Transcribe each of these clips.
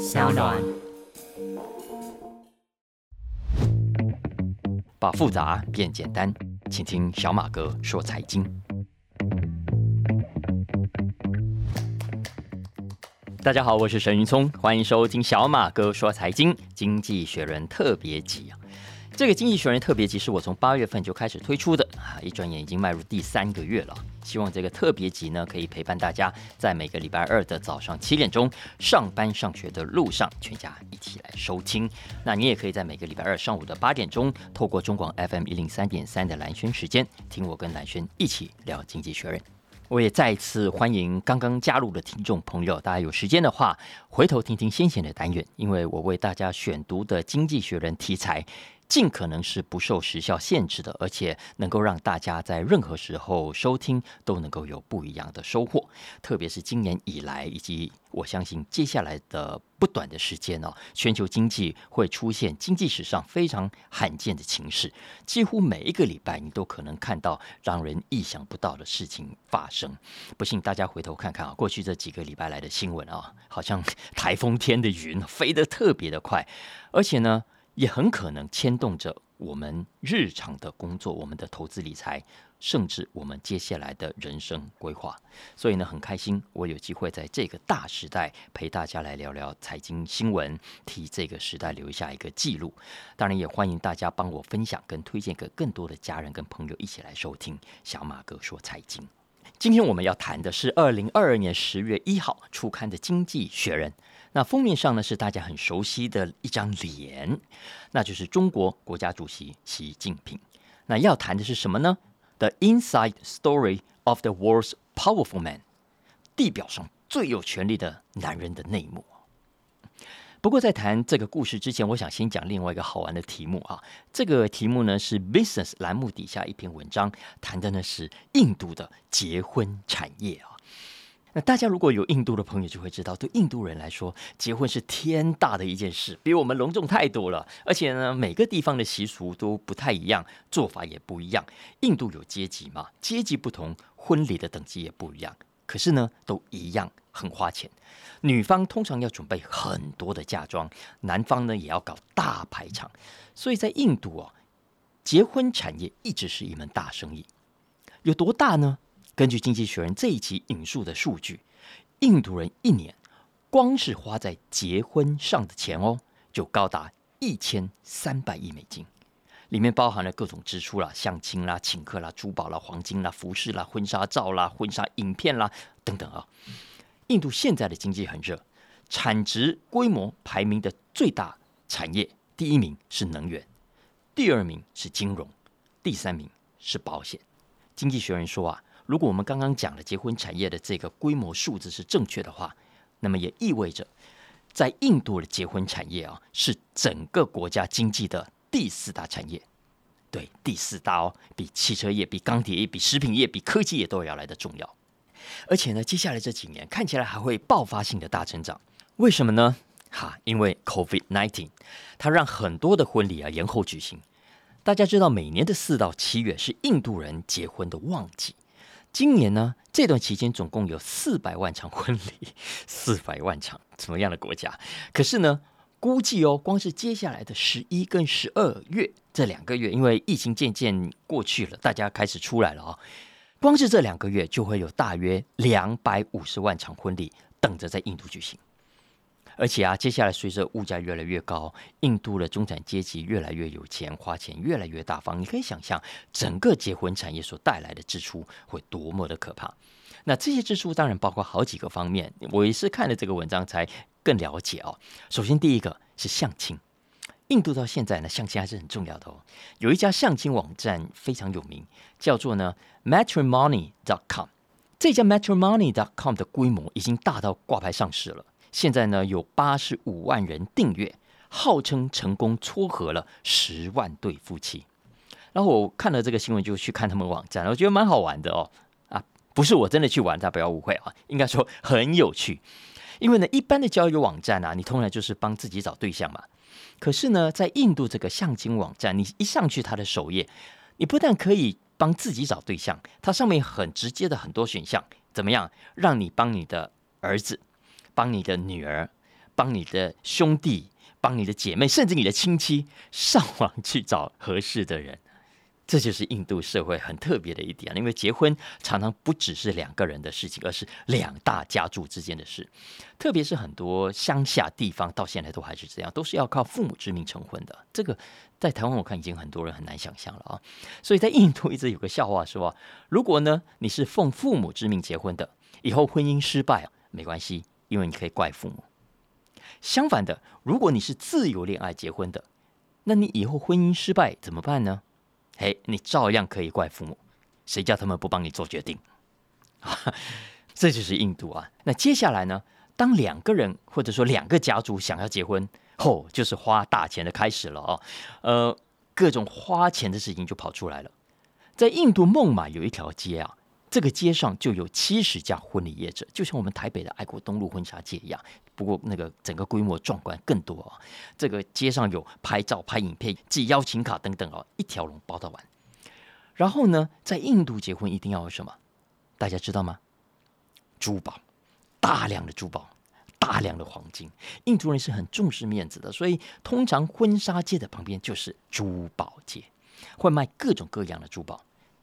小暖。把复杂变简单，请听小马哥说财经。大家好，我是沈云聪，欢迎收听小马哥说财经经济学人特别集啊。这个经济学人特别集是我从八月份就开始推出的啊，一转眼已经迈入第三个月了。希望这个特别集呢，可以陪伴大家在每个礼拜二的早上七点钟上班上学的路上，全家一起来收听。那你也可以在每个礼拜二上午的八点钟，透过中广 FM 一零三点三的蓝轩时间，听我跟蓝轩一起聊经济学人。我也再一次欢迎刚刚加入的听众朋友，大家有时间的话，回头听听先前的单元，因为我为大家选读的经济学人题材。尽可能是不受时效限制的，而且能够让大家在任何时候收听都能够有不一样的收获。特别是今年以来，以及我相信接下来的不短的时间哦，全球经济会出现经济史上非常罕见的情势，几乎每一个礼拜你都可能看到让人意想不到的事情发生。不信大家回头看看啊，过去这几个礼拜来的新闻啊，好像台风天的云飞得特别的快，而且呢。也很可能牵动着我们日常的工作、我们的投资理财，甚至我们接下来的人生规划。所以呢，很开心我有机会在这个大时代陪大家来聊聊财经新闻，替这个时代留下一个记录。当然，也欢迎大家帮我分享跟推荐给更多的家人跟朋友一起来收听小马哥说财经。今天我们要谈的是二零二二年十月一号出刊的《经济学人》。那封面上呢是大家很熟悉的一张脸，那就是中国国家主席习近平。那要谈的是什么呢？The inside story of the world's powerful man，地表上最有权力的男人的内幕。不过在谈这个故事之前，我想先讲另外一个好玩的题目啊。这个题目呢是 Business 栏目底下一篇文章，谈的呢是印度的结婚产业啊。那大家如果有印度的朋友，就会知道，对印度人来说，结婚是天大的一件事，比我们隆重太多了。而且呢，每个地方的习俗都不太一样，做法也不一样。印度有阶级嘛，阶级不同，婚礼的等级也不一样。可是呢，都一样很花钱。女方通常要准备很多的嫁妆，男方呢也要搞大排场。所以在印度啊，结婚产业一直是一门大生意。有多大呢？根据《经济学人》这一期引述的数据，印度人一年光是花在结婚上的钱哦，就高达一千三百亿美金，里面包含了各种支出啦，相亲啦、请客啦、珠宝啦、黄金啦、服饰啦、婚纱照啦、婚纱影片啦等等啊。印度现在的经济很热，产值规模排名的最大产业，第一名是能源，第二名是金融，第三名是保险。《经济学人》说啊。如果我们刚刚讲的结婚产业的这个规模数字是正确的话，那么也意味着，在印度的结婚产业啊，是整个国家经济的第四大产业。对，第四大哦，比汽车业、比钢铁业、比食品业、比科技业都要来的重要。而且呢，接下来这几年看起来还会爆发性的大成长。为什么呢？哈，因为 COVID nineteen，它让很多的婚礼啊延后举行。大家知道，每年的四到七月是印度人结婚的旺季。今年呢，这段期间总共有四百万场婚礼，四百万场，什么样的国家？可是呢，估计哦，光是接下来的十一跟十二月这两个月，因为疫情渐渐过去了，大家开始出来了啊，光是这两个月就会有大约两百五十万场婚礼等着在印度举行。而且啊，接下来随着物价越来越高，印度的中产阶级越来越有钱，花钱越来越大方。你可以想象，整个结婚产业所带来的支出会多么的可怕。那这些支出当然包括好几个方面，我也是看了这个文章才更了解哦。首先，第一个是相亲，印度到现在呢，相亲还是很重要的哦。有一家相亲网站非常有名，叫做呢 Matrimony.com。这家 Matrimony.com 的规模已经大到挂牌上市了。现在呢，有八十五万人订阅，号称成功撮合了十万对夫妻。然后我看了这个新闻，就去看他们网站，我觉得蛮好玩的哦。啊，不是我真的去玩，大家不要误会啊，应该说很有趣。因为呢，一般的交友网站啊，你通常就是帮自己找对象嘛。可是呢，在印度这个相亲网站，你一上去它的首页，你不但可以帮自己找对象，它上面很直接的很多选项，怎么样让你帮你的儿子？帮你的女儿，帮你的兄弟、帮你的姐妹，甚至你的亲戚上网去找合适的人。这就是印度社会很特别的一点，因为结婚常常不只是两个人的事情，而是两大家族之间的事。特别是很多乡下地方，到现在都还是这样，都是要靠父母之命成婚的。这个在台湾我看已经很多人很难想象了啊。所以在印度一直有个笑话说，如果呢你是奉父母之命结婚的，以后婚姻失败没关系，因为你可以怪父母。相反的，如果你是自由恋爱结婚的，那你以后婚姻失败怎么办呢？嘿，你照样可以怪父母，谁叫他们不帮你做决定？这就是印度啊。那接下来呢？当两个人或者说两个家族想要结婚，吼，就是花大钱的开始了哦。呃，各种花钱的事情就跑出来了。在印度孟买有一条街啊，这个街上就有七十家婚礼业者，就像我们台北的爱国东路婚纱街一样。不过那个整个规模壮观更多啊！这个街上有拍照、拍影片、寄邀请卡等等哦，一条龙包到完。然后呢，在印度结婚一定要有什么？大家知道吗？珠宝，大量的珠宝，大量的黄金。印度人是很重视面子的，所以通常婚纱街的旁边就是珠宝街，会卖各种各样的珠宝。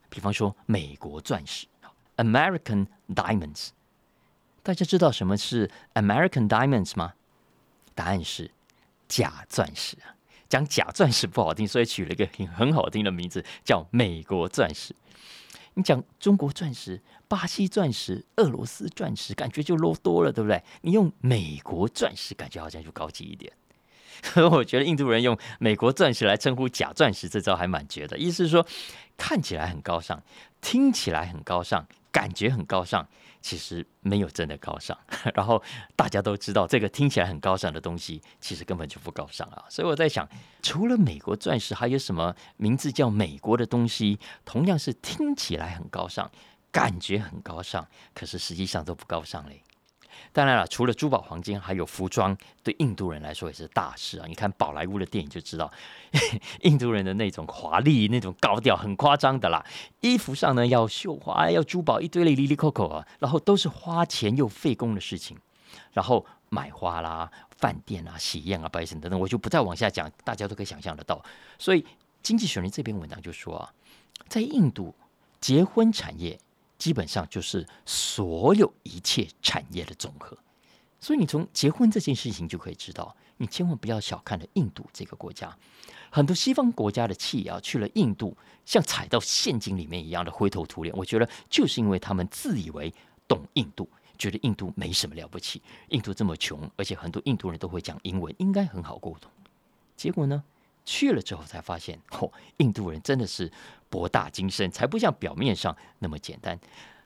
比方说美国钻石 （American Diamonds）。大家知道什么是 American Diamonds 吗？答案是假钻石啊！讲假钻石不好听，所以取了一个很很好听的名字，叫美国钻石。你讲中国钻石、巴西钻石、俄罗斯钻石，感觉就 low 多了，对不对？你用美国钻石，感觉好像就高级一点。所 以我觉得印度人用美国钻石来称呼假钻石，这招还蛮绝的。意思是说，看起来很高尚，听起来很高尚，感觉很高尚。其实没有真的高尚，然后大家都知道这个听起来很高尚的东西，其实根本就不高尚啊！所以我在想，除了美国钻石，还有什么名字叫美国的东西，同样是听起来很高尚，感觉很高尚，可是实际上都不高尚嘞。当然了，除了珠宝、黄金，还有服装，对印度人来说也是大事啊！你看宝莱坞的电影就知道，印度人的那种华丽、那种高调，很夸张的啦。衣服上呢要绣花，要珠宝，一堆里里里扣扣啊，然后都是花钱又费工的事情。然后买花啦、饭店啊、喜宴啊、拜神等等，我就不再往下讲，大家都可以想象得到。所以《经济学人》这篇文章就说啊，在印度结婚产业。基本上就是所有一切产业的总和，所以你从结婚这件事情就可以知道，你千万不要小看了印度这个国家。很多西方国家的企业啊去了印度，像踩到陷阱里面一样的灰头土脸。我觉得就是因为他们自以为懂印度，觉得印度没什么了不起，印度这么穷，而且很多印度人都会讲英文，应该很好沟通。结果呢？去了之后才发现，嚯，印度人真的是博大精深，才不像表面上那么简单。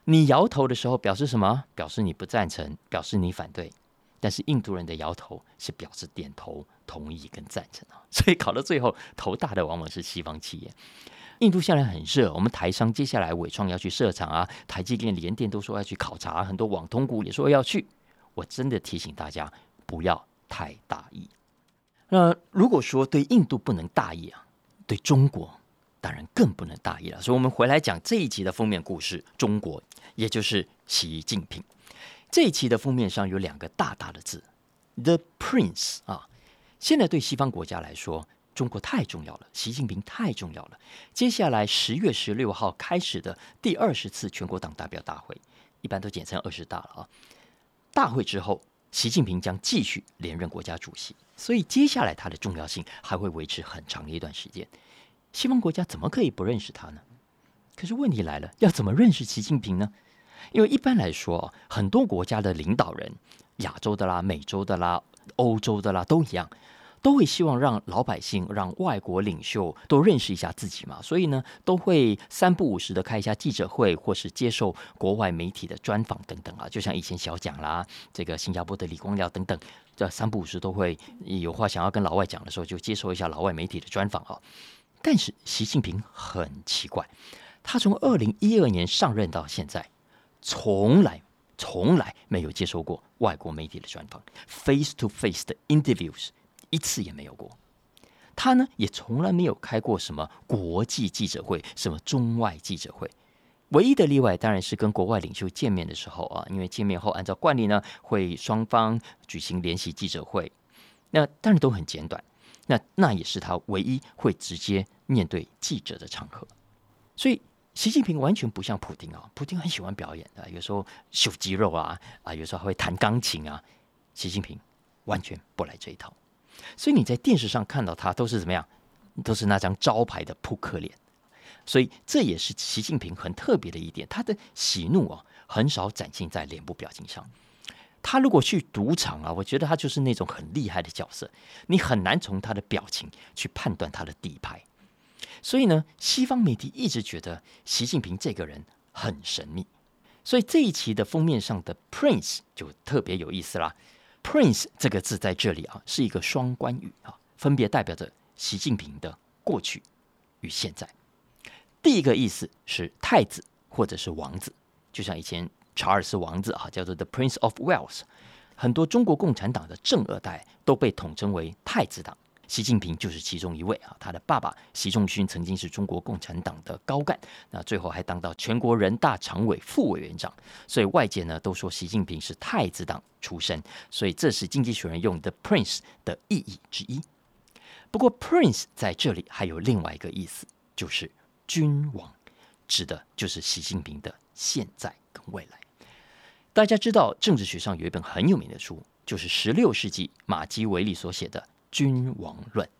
你摇头的时候表示什么？表示你不赞成，表示你反对。但是印度人的摇头是表示点头、同意跟赞成啊。所以考到最后，头大的往往是西方企业。印度现在很热，我们台商接下来伟创要去设厂啊，台积电、联电都说要去考察，很多网通股也说要去。我真的提醒大家，不要太大意。那如果说对印度不能大意啊，对中国当然更不能大意了。所以，我们回来讲这一集的封面故事——中国，也就是习近平。这一期的封面上有两个大大的字：“The Prince” 啊。现在对西方国家来说，中国太重要了，习近平太重要了。接下来十月十六号开始的第二十次全国党代表大会，一般都简称二十大了啊。大会之后。习近平将继续连任国家主席，所以接下来他的重要性还会维持很长一段时间。西方国家怎么可以不认识他呢？可是问题来了，要怎么认识习近平呢？因为一般来说，很多国家的领导人，亚洲的啦、美洲的啦、欧洲的啦，都一样。都会希望让老百姓、让外国领袖都认识一下自己嘛，所以呢，都会三不五时的开一下记者会，或是接受国外媒体的专访等等啊。就像以前小蒋啦，这个新加坡的李光耀等等，这三不五时都会有话想要跟老外讲的时候，就接受一下老外媒体的专访啊。但是习近平很奇怪，他从二零一二年上任到现在，从来从来没有接受过外国媒体的专访，face to face 的 interviews。一次也没有过，他呢也从来没有开过什么国际记者会、什么中外记者会。唯一的例外当然是跟国外领袖见面的时候啊，因为见面后按照惯例呢，会双方举行联席记者会，那当然都很简短。那那也是他唯一会直接面对记者的场合。所以习近平完全不像普京啊，普京很喜欢表演的，有时候秀肌肉啊啊，有时候还会弹钢琴啊。习近平完全不来这一套。所以你在电视上看到他都是怎么样，都是那张招牌的扑克脸。所以这也是习近平很特别的一点，他的喜怒啊很少展现在脸部表情上。他如果去赌场啊，我觉得他就是那种很厉害的角色，你很难从他的表情去判断他的底牌。所以呢，西方媒体一直觉得习近平这个人很神秘。所以这一期的封面上的 Prince 就特别有意思啦。Prince 这个字在这里啊是一个双关语啊，分别代表着习近平的过去与现在。第一个意思是太子或者是王子，就像以前查尔斯王子啊，叫做 The Prince of Wales。很多中国共产党的正二代都被统称为太子党，习近平就是其中一位啊。他的爸爸习仲勋曾经是中国共产党的高干，那最后还当到全国人大常委副委员长，所以外界呢都说习近平是太子党出身，所以这是经济学人用 The Prince 的意义之一。不过 Prince 在这里还有另外一个意思，就是。君王指的就是习近平的现在跟未来。大家知道，政治学上有一本很有名的书，就是十六世纪马基维利所写的《君王论》。《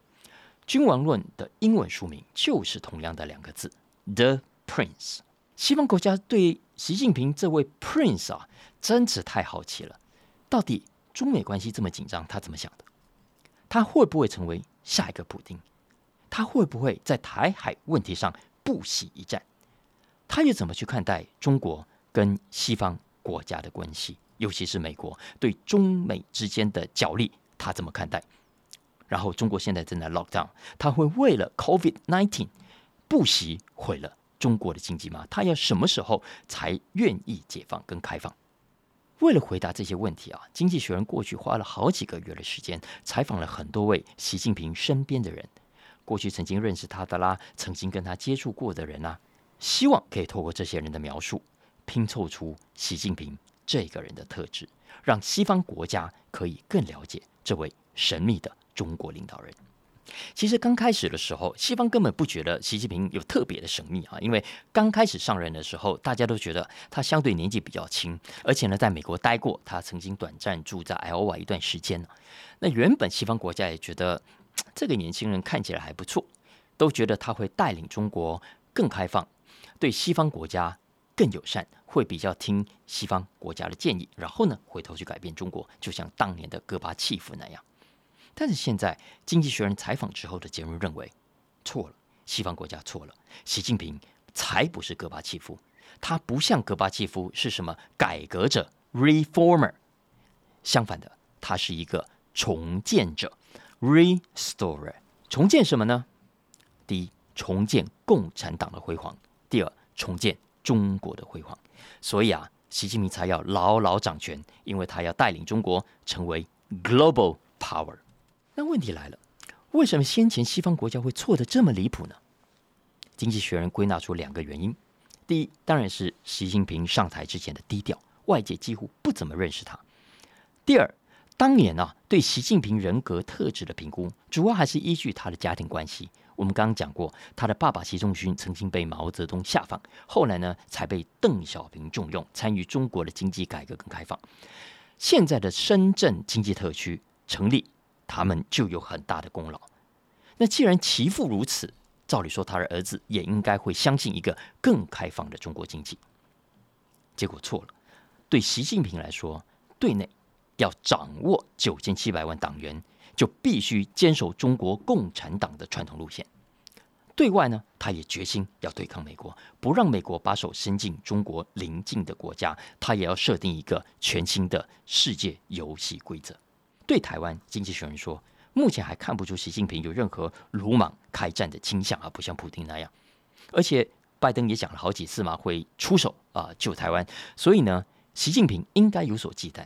君王论》的英文书名就是同样的两个字：The Prince。西方国家对习近平这位 Prince 啊，真是太好奇了。到底中美关系这么紧张，他怎么想的？他会不会成为下一个普京？他会不会在台海问题上？不惜一战，他又怎么去看待中国跟西方国家的关系？尤其是美国对中美之间的角力，他怎么看待？然后中国现在正在 lock down，他会为了 COVID nineteen 不惜毁了中国的经济吗？他要什么时候才愿意解放跟开放？为了回答这些问题啊，经济学人过去花了好几个月的时间，采访了很多位习近平身边的人。过去曾经认识他的啦，曾经跟他接触过的人啊，希望可以透过这些人的描述，拼凑出习近平这个人的特质，让西方国家可以更了解这位神秘的中国领导人。其实刚开始的时候，西方根本不觉得习近平有特别的神秘啊，因为刚开始上任的时候，大家都觉得他相对年纪比较轻，而且呢，在美国待过，他曾经短暂住在 L Y 一段时间。那原本西方国家也觉得。这个年轻人看起来还不错，都觉得他会带领中国更开放，对西方国家更友善，会比较听西方国家的建议，然后呢，回头去改变中国，就像当年的戈巴契夫那样。但是现在，《经济学人》采访之后的结论认为，错了，西方国家错了，习近平才不是戈巴契夫，他不像戈巴契夫是什么改革者 （reformer），相反的，他是一个重建者。（restorer） 重建什么呢？第一，重建共产党的辉煌；第二，重建中国的辉煌。所以啊，习近平才要牢牢掌权，因为他要带领中国成为 global power。那问题来了，为什么先前西方国家会错的这么离谱呢？经济学人归纳出两个原因：第一，当然是习近平上台之前的低调，外界几乎不怎么认识他；第二。当年啊，对习近平人格特质的评估，主要还是依据他的家庭关系。我们刚刚讲过，他的爸爸习仲勋曾经被毛泽东下放，后来呢才被邓小平重用，参与中国的经济改革跟开放。现在的深圳经济特区成立，他们就有很大的功劳。那既然其父如此，照理说他的儿子也应该会相信一个更开放的中国经济。结果错了，对习近平来说，对内。要掌握九千七百万党员，就必须坚守中国共产党的传统路线。对外呢，他也决心要对抗美国，不让美国把手伸进中国邻近的国家。他也要设定一个全新的世界游戏规则。对台湾，经济学人说，目前还看不出习近平有任何鲁莽开战的倾向啊，不像普京那样。而且拜登也讲了好几次嘛，会出手啊救台湾。所以呢，习近平应该有所忌惮。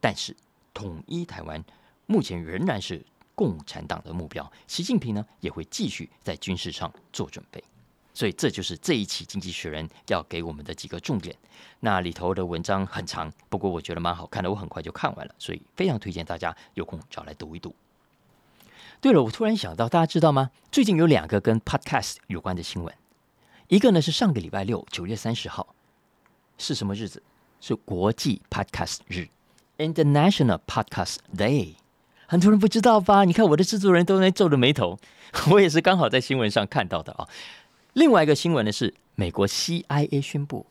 但是，统一台湾目前仍然是共产党的目标。习近平呢，也会继续在军事上做准备。所以这就是这一期《经济学人》要给我们的几个重点。那里头的文章很长，不过我觉得蛮好看的，我很快就看完了，所以非常推荐大家有空找来读一读。对了，我突然想到，大家知道吗？最近有两个跟 Podcast 有关的新闻，一个呢是上个礼拜六九月三十号是什么日子？是国际 Podcast 日，International Podcast Day。很多人不知道吧？你看我的制作人都在皱着眉头，我也是刚好在新闻上看到的啊。另外一个新闻呢是美国 CIA 宣布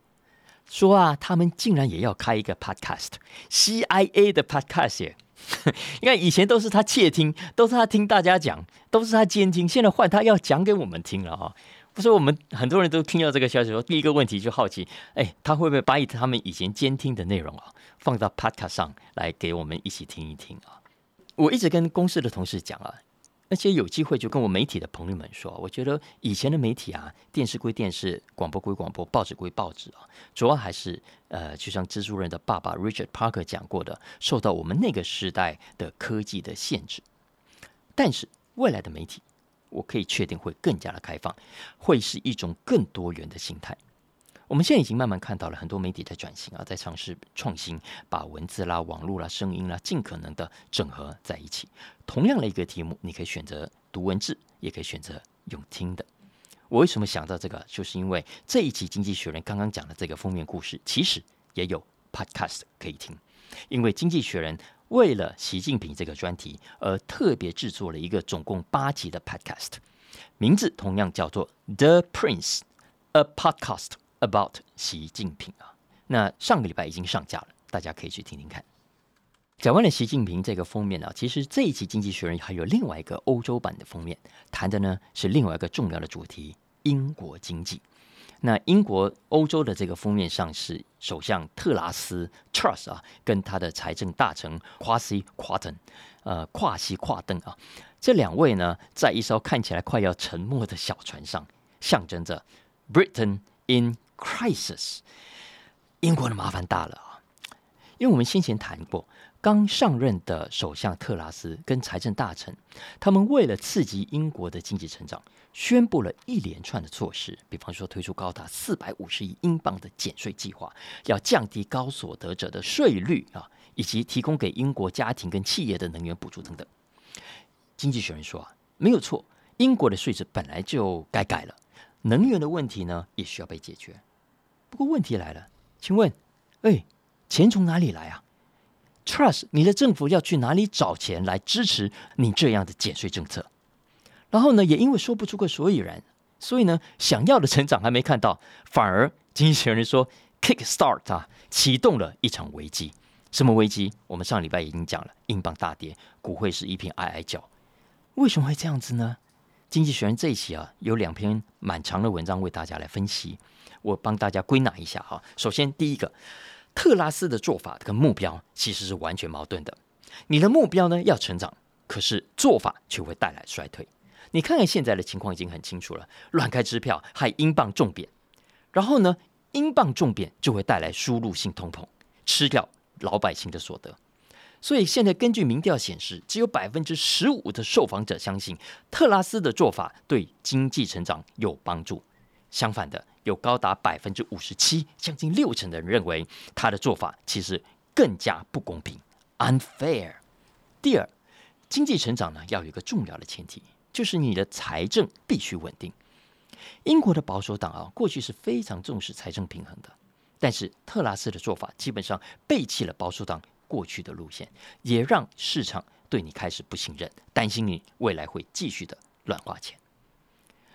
说啊，他们竟然也要开一个 podcast，CIA 的 podcast 耶！你看以前都是他窃听，都是他听大家讲，都是他监听，现在换他要讲给我们听了啊！不是我们很多人都听到这个消息，说第一个问题就好奇，哎，他会不会把他们以前监听的内容啊放到 podcast 上来给我们一起听一听啊？我一直跟公司的同事讲啊。而且有机会就跟我媒体的朋友们说，我觉得以前的媒体啊，电视归电视，广播归广播，报纸归报纸啊，主要还是呃，就像蜘蛛人的爸爸 Richard Parker 讲过的，受到我们那个时代的科技的限制。但是未来的媒体，我可以确定会更加的开放，会是一种更多元的心态。我们现在已经慢慢看到了很多媒体在转型啊，在尝试创新，把文字啦、网络啦、声音啦，尽可能的整合在一起。同样的一个题目，你可以选择读文字，也可以选择用听的。我为什么想到这个？就是因为这一期《经济学人》刚刚讲的这个封面故事，其实也有 Podcast 可以听。因为《经济学人》为了习近平这个专题而特别制作了一个总共八集的 Podcast，名字同样叫做《The Prince》，A Podcast。About 习近平啊，那上个礼拜已经上架了，大家可以去听听看。讲完了习近平这个封面啊，其实这一期《经济学人》还有另外一个欧洲版的封面，谈的呢是另外一个重要的主题——英国经济。那英国欧洲的这个封面上是首相特拉斯 （Truss） 啊，跟他的财政大臣夸西夸登，呃，跨西跨登啊，这两位呢，在一艘看起来快要沉没的小船上，象征着 Britain in。Crisis，英国的麻烦大了啊！因为我们先前谈过，刚上任的首相特拉斯跟财政大臣，他们为了刺激英国的经济成长，宣布了一连串的措施，比方说推出高达四百五十亿英镑的减税计划，要降低高所得者的税率啊，以及提供给英国家庭跟企业的能源补助等等。经济学人说啊，没有错，英国的税制本来就该改了，能源的问题呢，也需要被解决。不过问题来了，请问，哎，钱从哪里来啊？Trust，你的政府要去哪里找钱来支持你这样的减税政策？然后呢，也因为说不出个所以然，所以呢，想要的成长还没看到，反而经济学人说，kick start 啊，启动了一场危机。什么危机？我们上礼拜已经讲了，英镑大跌，股汇是一片哀哀叫。为什么会这样子呢？经济学人这一期啊，有两篇蛮长的文章为大家来分析。我帮大家归纳一下哈。首先，第一个，特拉斯的做法跟目标其实是完全矛盾的。你的目标呢要成长，可是做法却会带来衰退。你看看现在的情况已经很清楚了，乱开支票害英镑重贬，然后呢，英镑重贬就会带来输入性通膨，吃掉老百姓的所得。所以现在根据民调显示，只有百分之十五的受访者相信特拉斯的做法对经济成长有帮助。相反的，有高达百分之五十七，将近六成的人认为他的做法其实更加不公平，unfair。第二，经济成长呢要有一个重要的前提，就是你的财政必须稳定。英国的保守党啊，过去是非常重视财政平衡的，但是特拉斯的做法基本上背弃了保守党过去的路线，也让市场对你开始不信任，担心你未来会继续的乱花钱。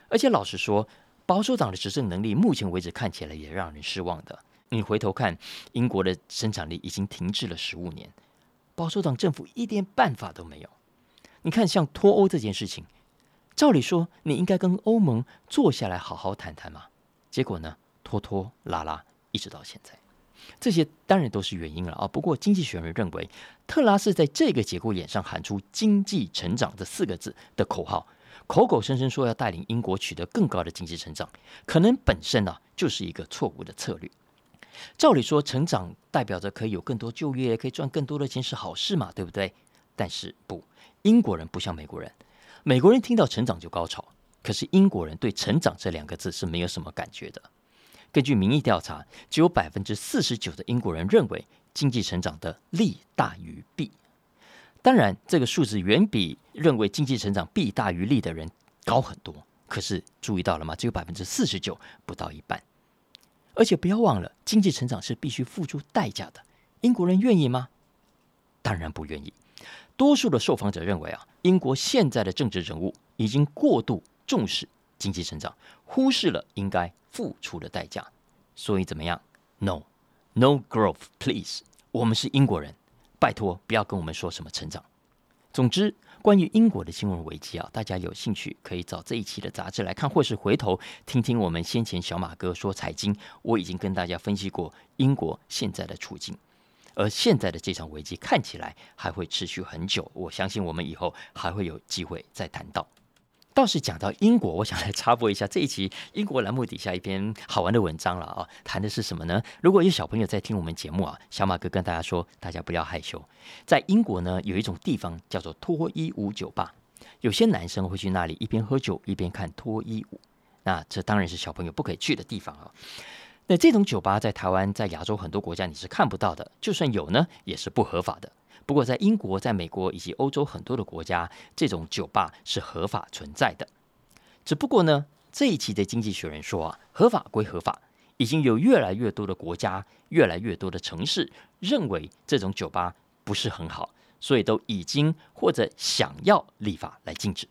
而且老实说。保守党的执政能力，目前为止看起来也让人失望的。你回头看，英国的生产力已经停滞了十五年，保守党政府一点办法都没有。你看，像脱欧这件事情，照理说你应该跟欧盟坐下来好好谈谈嘛，结果呢，拖拖拉拉，一直到现在，这些当然都是原因了啊。不过，经济学人认为，特拉斯在这个节骨眼上喊出“经济成长”这四个字的口号。口口声声说要带领英国取得更高的经济成长，可能本身呢就是一个错误的策略。照理说，成长代表着可以有更多就业，可以赚更多的钱是好事嘛，对不对？但是不，英国人不像美国人，美国人听到成长就高潮，可是英国人对“成长”这两个字是没有什么感觉的。根据民意调查，只有百分之四十九的英国人认为经济成长的利大于弊。当然，这个数字远比认为经济成长弊大于利的人高很多。可是注意到了吗？只有百分之四十九，不到一半。而且不要忘了，经济成长是必须付出代价的。英国人愿意吗？当然不愿意。多数的受访者认为啊，英国现在的政治人物已经过度重视经济成长，忽视了应该付出的代价。所以怎么样？No，No growth，please。我们是英国人，拜托不要跟我们说什么成长。总之，关于英国的金融危机啊，大家有兴趣可以找这一期的杂志来看，或是回头听听我们先前小马哥说财经，我已经跟大家分析过英国现在的处境。而现在的这场危机看起来还会持续很久，我相信我们以后还会有机会再谈到。倒是讲到英国，我想来插播一下这一期英国栏目底下一篇好玩的文章了啊，谈的是什么呢？如果有小朋友在听我们节目啊，小马哥跟大家说，大家不要害羞。在英国呢，有一种地方叫做脱衣舞酒吧，有些男生会去那里一边喝酒一边看脱衣舞，那这当然是小朋友不可以去的地方啊。那这种酒吧在台湾、在亚洲很多国家你是看不到的，就算有呢，也是不合法的。不过在英国、在美国以及欧洲很多的国家，这种酒吧是合法存在的。只不过呢，这一期的《经济学人》说啊，合法归合法，已经有越来越多的国家、越来越多的城市认为这种酒吧不是很好，所以都已经或者想要立法来禁止。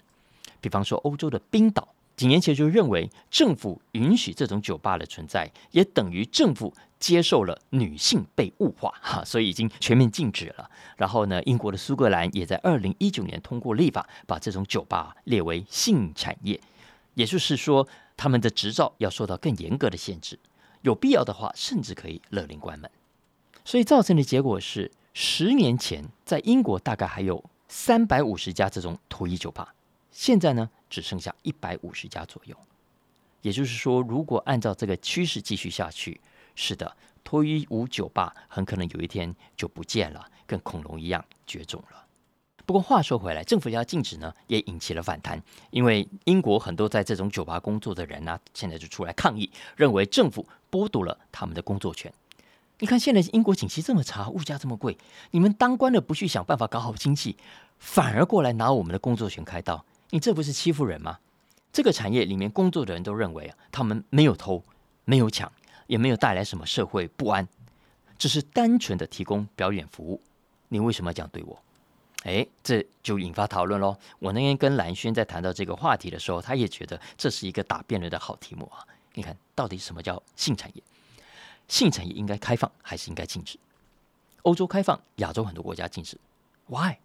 比方说欧洲的冰岛。几年前就认为政府允许这种酒吧的存在，也等于政府接受了女性被物化，哈，所以已经全面禁止了。然后呢，英国的苏格兰也在二零一九年通过立法，把这种酒吧列为性产业，也就是说，他们的执照要受到更严格的限制，有必要的话，甚至可以勒令关门。所以造成的结果是，十年前在英国大概还有三百五十家这种脱衣酒吧。现在呢，只剩下一百五十家左右。也就是说，如果按照这个趋势继续下去，是的，脱衣舞酒吧很可能有一天就不见了，跟恐龙一样绝种了。不过话说回来，政府要禁止呢，也引起了反弹，因为英国很多在这种酒吧工作的人呢，现在就出来抗议，认为政府剥夺了他们的工作权。你看，现在英国景气这么差，物价这么贵，你们当官的不去想办法搞好经济，反而过来拿我们的工作权开刀。你这不是欺负人吗？这个产业里面工作的人都认为啊，他们没有偷，没有抢，也没有带来什么社会不安，只是单纯的提供表演服务。你为什么要这样对我？哎，这就引发讨论喽。我那天跟蓝轩在谈到这个话题的时候，他也觉得这是一个打辩论的好题目啊。你看，到底什么叫性产业？性产业应该开放还是应该禁止？欧洲开放，亚洲很多国家禁止，Why？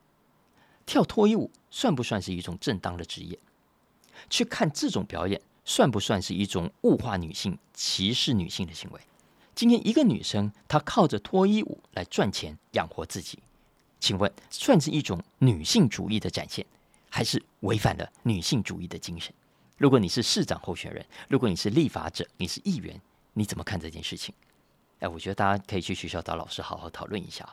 跳脱衣舞算不算是一种正当的职业？去看这种表演算不算是一种物化女性、歧视女性的行为？今天一个女生她靠着脱衣舞来赚钱养活自己，请问算是一种女性主义的展现，还是违反了女性主义的精神？如果你是市长候选人，如果你是立法者，你是议员，你怎么看这件事情？哎，我觉得大家可以去学校找老师好好讨论一下。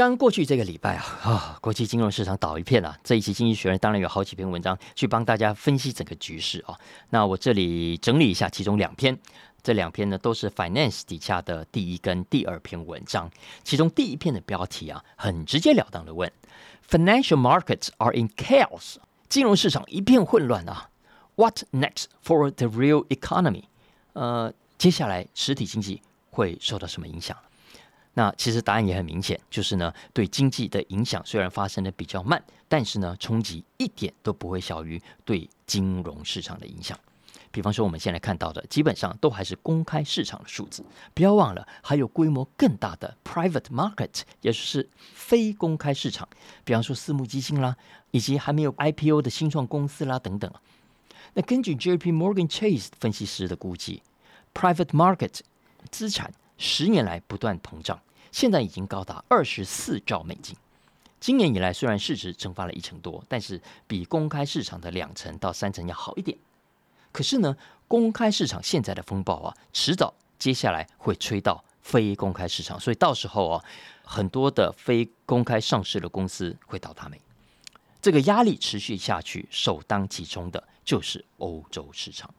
刚过去这个礼拜啊，啊，国际金融市场倒一片啊。这一期《经济学人》当然有好几篇文章去帮大家分析整个局势啊。那我这里整理一下其中两篇，这两篇呢都是 Finance 底下的第一跟第二篇文章。其中第一篇的标题啊，很直截了当的问：Financial markets are in chaos，金融市场一片混乱啊。What next for the real economy？呃，接下来实体经济会受到什么影响？那其实答案也很明显，就是呢，对经济的影响虽然发生的比较慢，但是呢，冲击一点都不会小于对金融市场的影响。比方说，我们现在看到的，基本上都还是公开市场的数字，不要忘了还有规模更大的 private market，也就是非公开市场。比方说私募基金啦，以及还没有 IPO 的新创公司啦等等。那根据 JP Morgan Chase 分析师的估计，private market 资产。十年来不断膨胀，现在已经高达二十四兆美金。今年以来，虽然市值蒸发了一成多，但是比公开市场的两成到三成要好一点。可是呢，公开市场现在的风暴啊，迟早接下来会吹到非公开市场，所以到时候啊，很多的非公开上市的公司会倒塌没。这个压力持续下去，首当其冲的就是欧洲市场。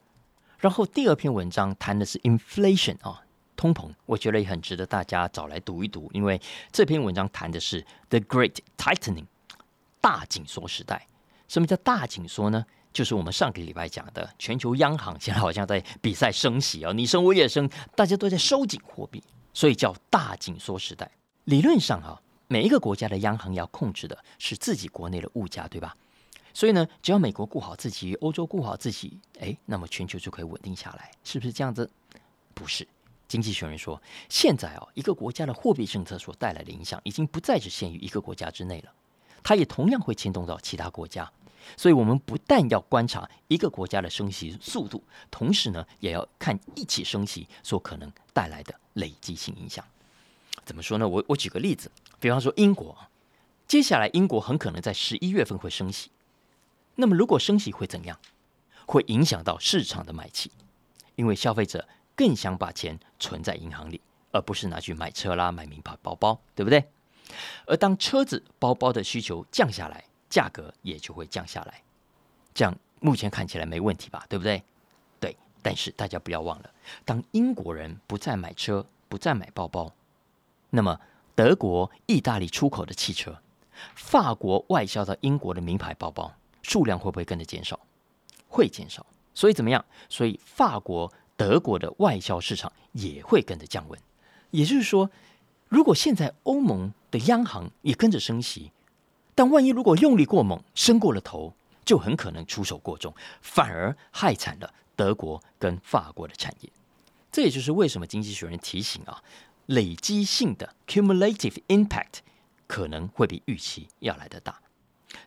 然后第二篇文章谈的是 inflation 啊，通膨，我觉得也很值得大家找来读一读，因为这篇文章谈的是 the great tightening 大紧缩时代。什么叫大紧缩呢？就是我们上个礼拜讲的，全球央行现在好像在比赛升息啊，你升我也升，大家都在收紧货币，所以叫大紧缩时代。理论上啊，每一个国家的央行要控制的是自己国内的物价，对吧？所以呢，只要美国顾好自己，欧洲顾好自己，哎，那么全球就可以稳定下来，是不是这样子？不是。经济学人说，现在啊，一个国家的货币政策所带来的影响，已经不再只限于一个国家之内了，它也同样会牵动到其他国家。所以，我们不但要观察一个国家的升息速度，同时呢，也要看一起升息所可能带来的累积性影响。怎么说呢？我我举个例子，比方说英国，接下来英国很可能在十一月份会升息。那么，如果升息会怎样？会影响到市场的买气，因为消费者更想把钱存在银行里，而不是拿去买车啦、买名牌包包，对不对？而当车子、包包的需求降下来，价格也就会降下来，这样目前看起来没问题吧？对不对？对，但是大家不要忘了，当英国人不再买车、不再买包包，那么德国、意大利出口的汽车、法国外销到英国的名牌包包数量会不会跟着减少？会减少。所以怎么样？所以法国、德国的外销市场也会跟着降温。也就是说，如果现在欧盟的央行也跟着升息，但万一如果用力过猛，升过了头，就很可能出手过重，反而害惨了德国跟法国的产业。这也就是为什么经济学人提醒啊，累积性的 cumulative impact 可能会比预期要来得大。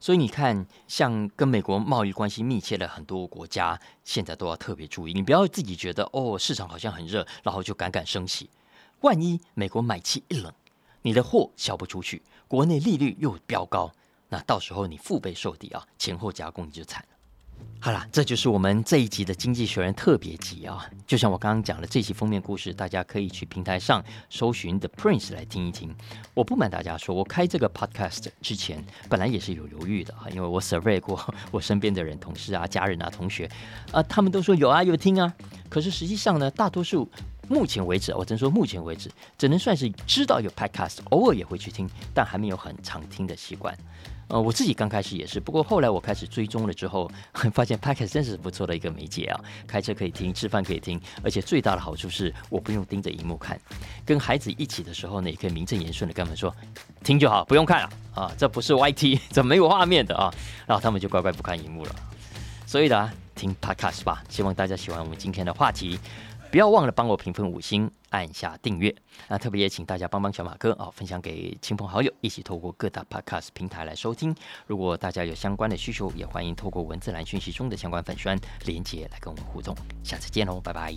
所以你看，像跟美国贸易关系密切的很多国家，现在都要特别注意，你不要自己觉得哦市场好像很热，然后就赶赶升息。万一美国买气一冷，你的货销不出去，国内利率又飙高。那到时候你腹背受敌啊，前后夹攻你就惨。好了，这就是我们这一集的《经济学人》特别集啊。就像我刚刚讲的，这期封面故事，大家可以去平台上搜寻 The Prince 来听一听。我不瞒大家说，我开这个 Podcast 之前，本来也是有犹豫的啊，因为 我 survey 过我身边的人、同事啊、家人啊、同学啊，他们都说有啊，有听啊。可是实际上呢，大多数目前为止，我真说目前为止，只能算是知道有 Podcast，偶尔也会去听，但还没有很常听的习惯。呃，我自己刚开始也是，不过后来我开始追踪了之后，发现 Podcast 真是不错的一个媒介啊，开车可以听，吃饭可以听，而且最大的好处是我不用盯着荧幕看，跟孩子一起的时候呢，也可以名正言顺的跟他们说，听就好，不用看了啊，这不是 YT，这没有画面的啊？然后他们就乖乖不看荧幕了。所以呢，听 Podcast 吧，希望大家喜欢我们今天的话题。不要忘了帮我评分五星，按下订阅。那特别也请大家帮帮小马哥啊，分享给亲朋好友，一起透过各大 Podcast 平台来收听。如果大家有相关的需求，也欢迎透过文字栏讯息中的相关粉宣连接来跟我们互动。下次见喽，拜拜。